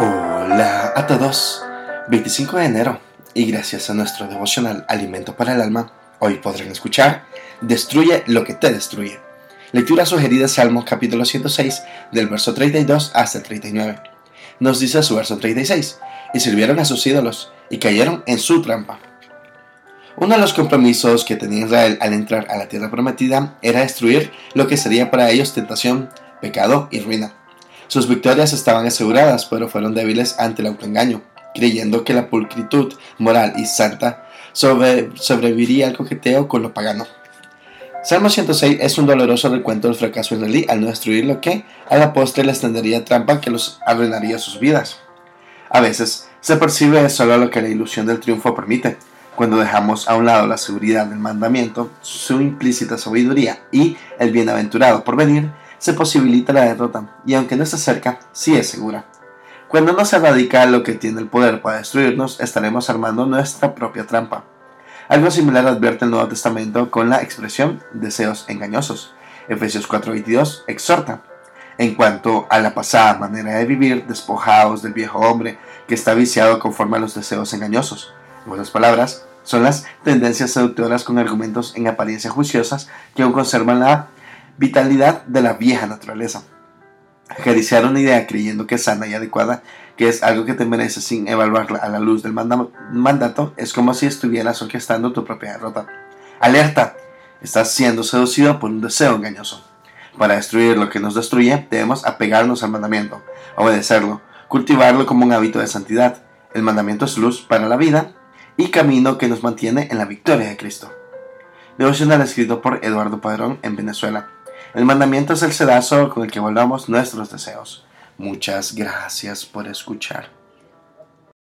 Hola a todos, 25 de enero y gracias a nuestro devocional Alimento para el Alma, hoy podrán escuchar Destruye lo que te destruye. Lectura sugerida Salmo capítulo 106 del verso 32 hasta el 39. Nos dice su verso 36, y sirvieron a sus ídolos y cayeron en su trampa. Uno de los compromisos que tenía Israel al entrar a la tierra prometida era destruir lo que sería para ellos tentación, pecado y ruina. Sus victorias estaban aseguradas, pero fueron débiles ante el autoengaño, creyendo que la pulcritud moral y santa sobreviviría al coqueteo con lo pagano. Salmo 106 es un doloroso recuento del fracaso israelí al no destruir lo que a la postre les tendería trampa que los arruinaría sus vidas. A veces se percibe solo lo que la ilusión del triunfo permite, cuando dejamos a un lado la seguridad del mandamiento, su implícita sabiduría y el bienaventurado por venir, se posibilita la derrota, y aunque no está cerca, sí es segura. Cuando no se radica lo que tiene el poder para destruirnos, estaremos armando nuestra propia trampa. Algo similar advierte el Nuevo Testamento con la expresión deseos engañosos. Efesios 4:22 exhorta, en cuanto a la pasada manera de vivir, despojados del viejo hombre que está viciado conforme a los deseos engañosos. En otras palabras, son las tendencias seductoras con argumentos en apariencia juiciosas que aún conservan la vitalidad de la vieja naturaleza. Acariciar una idea creyendo que es sana y adecuada, que es algo que te merece sin evaluarla a la luz del mandato, es como si estuvieras orquestando tu propia derrota. Alerta, estás siendo seducido por un deseo engañoso. Para destruir lo que nos destruye, debemos apegarnos al mandamiento, obedecerlo, cultivarlo como un hábito de santidad. El mandamiento es luz para la vida y camino que nos mantiene en la victoria de Cristo. Devocional escrito por Eduardo Padrón en Venezuela. El mandamiento es el sedazo con el que volvamos nuestros deseos. Muchas gracias por escuchar.